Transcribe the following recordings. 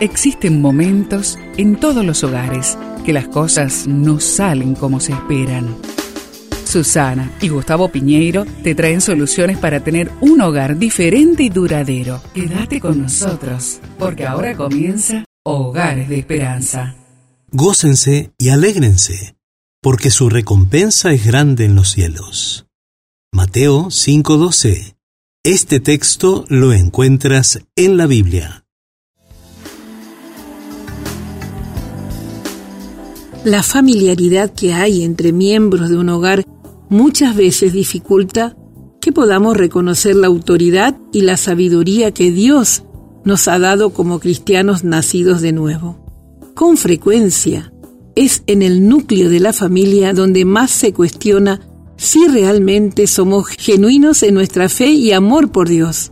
Existen momentos en todos los hogares que las cosas no salen como se esperan. Susana y Gustavo Piñeiro te traen soluciones para tener un hogar diferente y duradero. Quédate con nosotros, porque ahora comienza Hogares de Esperanza. Gócense y alégrense, porque su recompensa es grande en los cielos. Mateo 5:12. Este texto lo encuentras en la Biblia. La familiaridad que hay entre miembros de un hogar muchas veces dificulta que podamos reconocer la autoridad y la sabiduría que Dios nos ha dado como cristianos nacidos de nuevo. Con frecuencia, es en el núcleo de la familia donde más se cuestiona si realmente somos genuinos en nuestra fe y amor por Dios.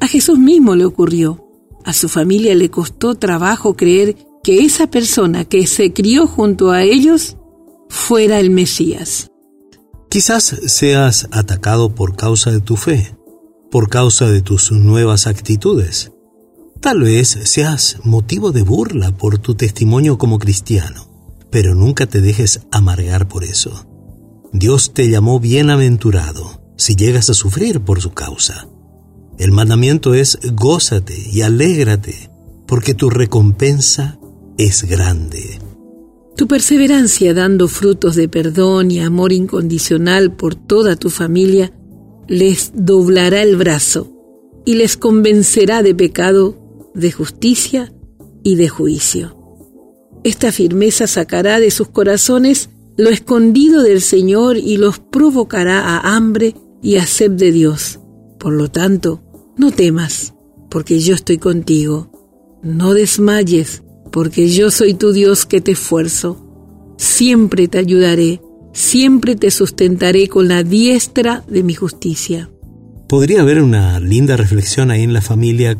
A Jesús mismo le ocurrió. A su familia le costó trabajo creer que esa persona que se crió junto a ellos fuera el Mesías. Quizás seas atacado por causa de tu fe, por causa de tus nuevas actitudes. Tal vez seas motivo de burla por tu testimonio como cristiano, pero nunca te dejes amargar por eso. Dios te llamó bienaventurado si llegas a sufrir por su causa. El mandamiento es gózate y alégrate, porque tu recompensa es grande. Tu perseverancia dando frutos de perdón y amor incondicional por toda tu familia les doblará el brazo y les convencerá de pecado, de justicia y de juicio. Esta firmeza sacará de sus corazones lo escondido del Señor y los provocará a hambre y a sed de Dios. Por lo tanto, no temas, porque yo estoy contigo. No desmayes, porque yo soy tu Dios que te esfuerzo. Siempre te ayudaré, siempre te sustentaré con la diestra de mi justicia. Podría haber una linda reflexión ahí en la familia,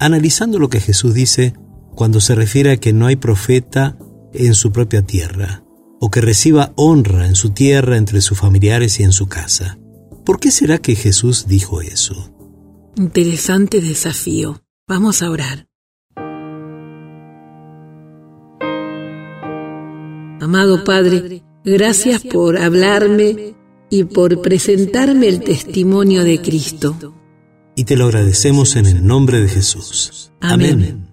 analizando lo que Jesús dice cuando se refiere a que no hay profeta en su propia tierra, o que reciba honra en su tierra entre sus familiares y en su casa. ¿Por qué será que Jesús dijo eso? Interesante desafío. Vamos a orar. Amado Padre, gracias por hablarme y por presentarme el testimonio de Cristo. Y te lo agradecemos en el nombre de Jesús. Amén.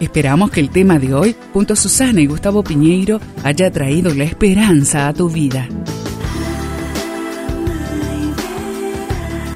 Esperamos que el tema de hoy, junto a Susana y Gustavo Piñeiro, haya traído la esperanza a tu vida.